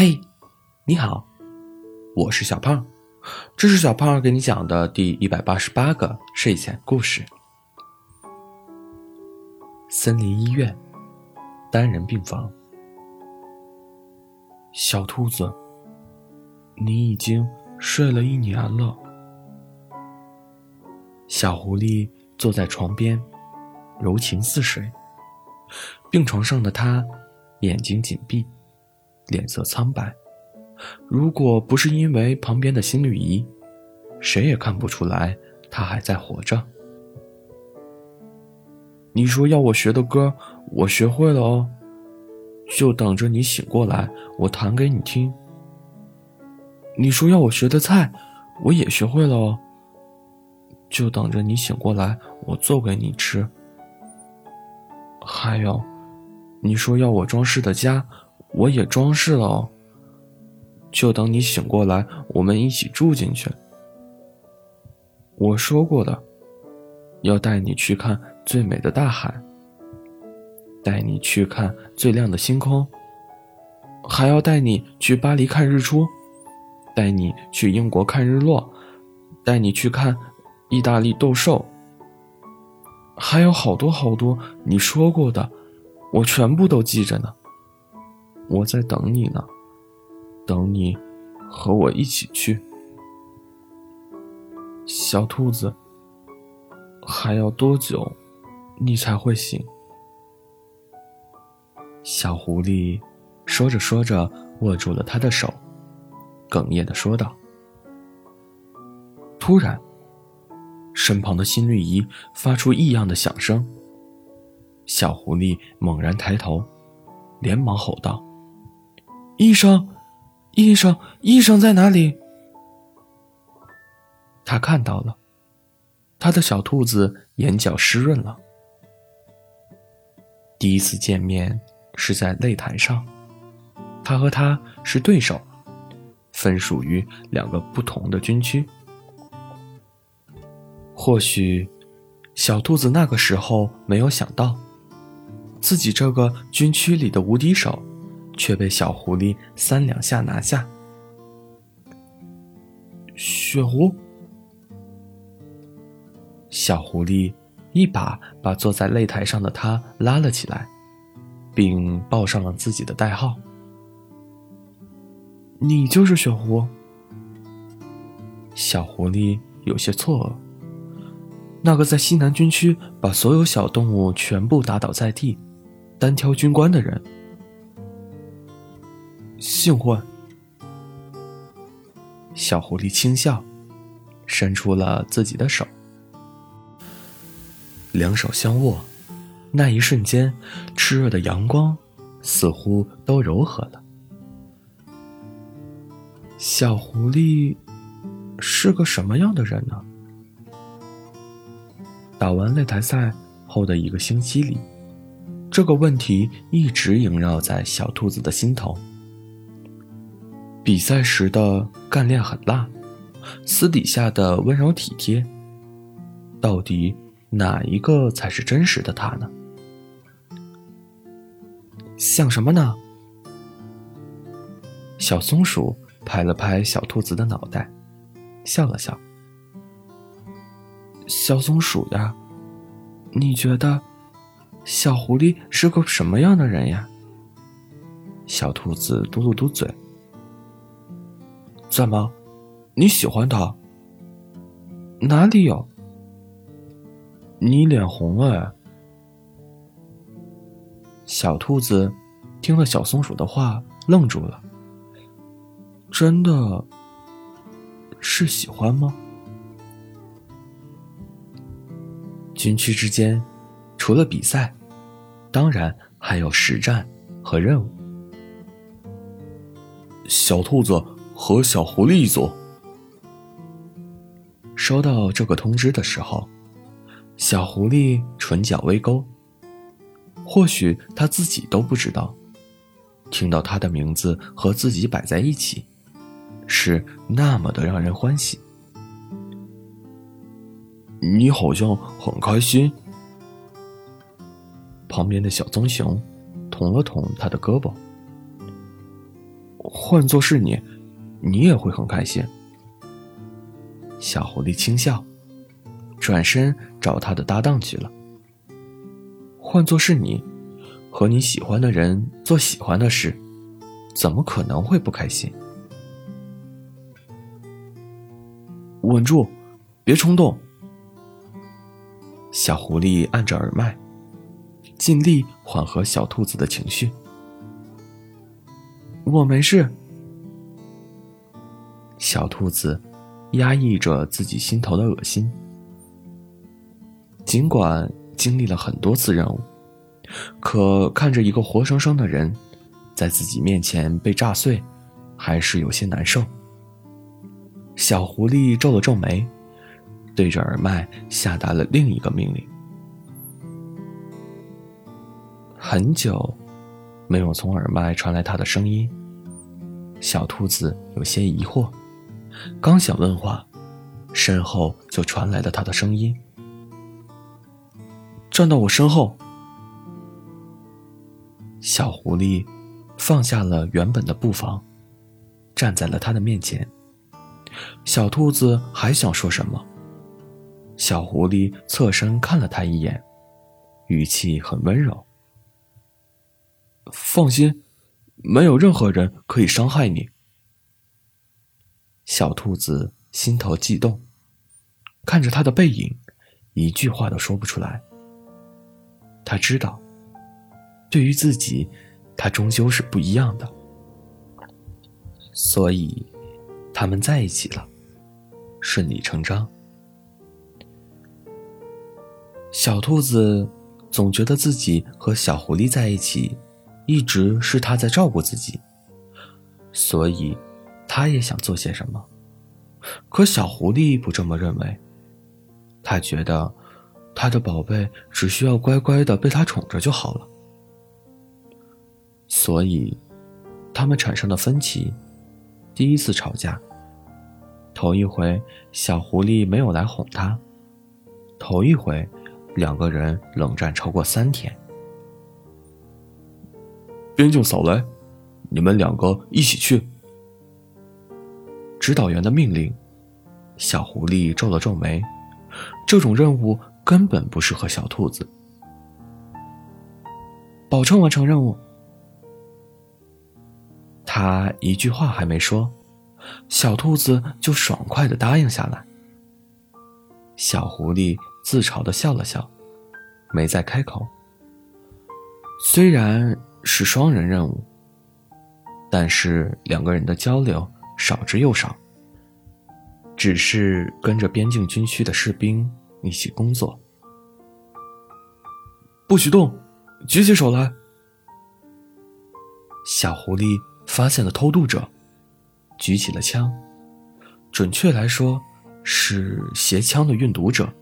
嘿，你好，我是小胖，这是小胖给你讲的第一百八十八个睡前故事。森林医院单人病房，小兔子，你已经睡了一年了。小狐狸坐在床边，柔情似水。病床上的他，眼睛紧闭。脸色苍白，如果不是因为旁边的心率仪，谁也看不出来他还在活着。你说要我学的歌，我学会了哦，就等着你醒过来，我弹给你听。你说要我学的菜，我也学会了哦，就等着你醒过来，我做给你吃。还有，你说要我装饰的家。我也装饰了哦，就等你醒过来，我们一起住进去。我说过的，要带你去看最美的大海，带你去看最亮的星空，还要带你去巴黎看日出，带你去英国看日落，带你去看意大利斗兽，还有好多好多你说过的，我全部都记着呢。我在等你呢，等你和我一起去。小兔子，还要多久你才会醒？小狐狸说着说着，握住了他的手，哽咽的说道。突然，身旁的心率仪发出异样的响声。小狐狸猛然抬头，连忙吼道。医生，医生，医生在哪里？他看到了，他的小兔子眼角湿润了。第一次见面是在擂台上，他和他是对手，分属于两个不同的军区。或许，小兔子那个时候没有想到，自己这个军区里的无敌手。却被小狐狸三两下拿下。雪狐，小狐狸一把把坐在擂台上的他拉了起来，并报上了自己的代号。你就是雪狐。小狐狸有些错愕。那个在西南军区把所有小动物全部打倒在地，单挑军官的人。幸会。小狐狸轻笑，伸出了自己的手，两手相握，那一瞬间，炽热的阳光似乎都柔和了。小狐狸是个什么样的人呢？打完擂台赛后的一个星期里，这个问题一直萦绕在小兔子的心头。比赛时的干练狠辣，私底下的温柔体贴，到底哪一个才是真实的他呢？想什么呢？小松鼠拍了拍小兔子的脑袋，笑了笑。小松鼠呀，你觉得小狐狸是个什么样的人呀？小兔子嘟噜嘟嘴。怎么，你喜欢他？哪里有？你脸红了。哎小兔子听了小松鼠的话，愣住了。真的是喜欢吗？军区之间，除了比赛，当然还有实战和任务。小兔子。和小狐狸一组。收到这个通知的时候，小狐狸唇角微勾。或许他自己都不知道，听到他的名字和自己摆在一起，是那么的让人欢喜。你好像很开心。旁边的小棕熊捅了捅他的胳膊。换做是你，你也会很开心。小狐狸轻笑，转身找他的搭档去了。换做是你，和你喜欢的人做喜欢的事，怎么可能会不开心？稳住，别冲动。小狐狸按着耳麦，尽力缓和小兔子的情绪。我没事。小兔子压抑着自己心头的恶心，尽管经历了很多次任务，可看着一个活生生的人在自己面前被炸碎，还是有些难受。小狐狸皱了皱眉，对着耳麦下达了另一个命令。很久，没有从耳麦传来他的声音。小兔子有些疑惑，刚想问话，身后就传来了他的声音：“站到我身后。”小狐狸放下了原本的步伐，站在了他的面前。小兔子还想说什么，小狐狸侧身看了他一眼，语气很温柔：“放心。”没有任何人可以伤害你。小兔子心头悸动，看着他的背影，一句话都说不出来。他知道，对于自己，他终究是不一样的，所以，他们在一起了，顺理成章。小兔子总觉得自己和小狐狸在一起。一直是他在照顾自己，所以，他也想做些什么。可小狐狸不这么认为。他觉得，他的宝贝只需要乖乖的被他宠着就好了。所以，他们产生了分歧，第一次吵架。头一回，小狐狸没有来哄他；头一回，两个人冷战超过三天。边境扫雷，你们两个一起去。指导员的命令，小狐狸皱了皱眉，这种任务根本不适合小兔子。保证完成任务。他一句话还没说，小兔子就爽快的答应下来。小狐狸自嘲的笑了笑，没再开口。虽然。是双人任务，但是两个人的交流少之又少。只是跟着边境军区的士兵一起工作。不许动，举起手来。小狐狸发现了偷渡者，举起了枪，准确来说是携枪的运毒者。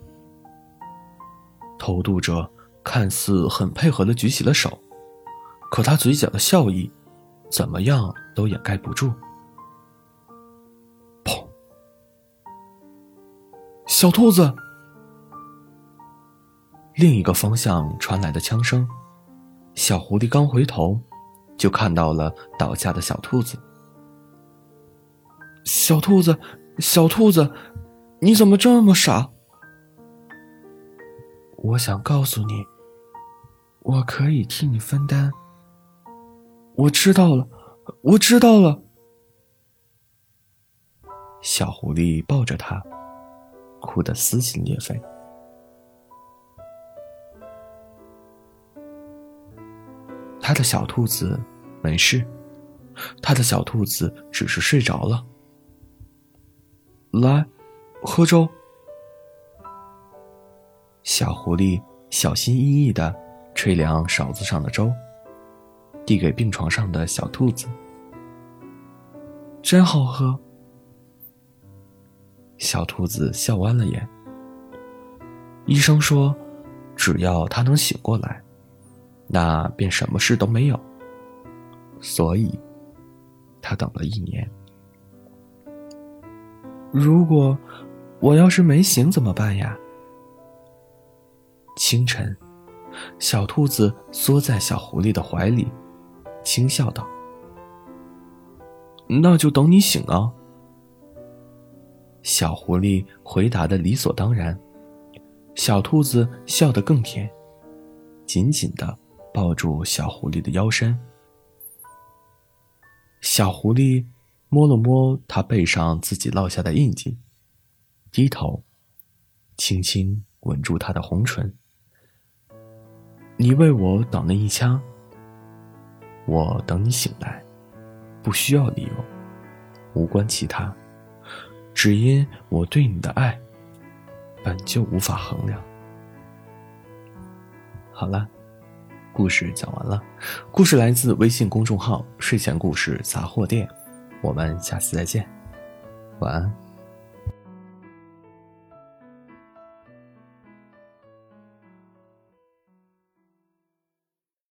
偷渡者看似很配合的举起了手。可他嘴角的笑意，怎么样都掩盖不住。小兔子。另一个方向传来的枪声，小狐狸刚回头，就看到了倒下的小兔子。小兔子，小兔子，你怎么这么傻？我想告诉你，我可以替你分担。我知道了，我知道了。小狐狸抱着他，哭得撕心裂肺。他的小兔子没事，他的小兔子只是睡着了。来，喝粥。小狐狸小心翼翼的吹凉勺子上的粥。递给病床上的小兔子，真好喝。小兔子笑弯了眼。医生说，只要他能醒过来，那便什么事都没有。所以，他等了一年。如果我要是没醒怎么办呀？清晨，小兔子缩在小狐狸的怀里。轻笑道：“那就等你醒啊。小狐狸回答的理所当然，小兔子笑得更甜，紧紧的抱住小狐狸的腰身。小狐狸摸了摸它背上自己落下的印记，低头，轻轻吻住它的红唇。你为我挡了一枪，我等你醒来，不需要理由，无关其他，只因我对你的爱，本就无法衡量。好了，故事讲完了。故事来自微信公众号“睡前故事杂货店”，我们下次再见，晚安。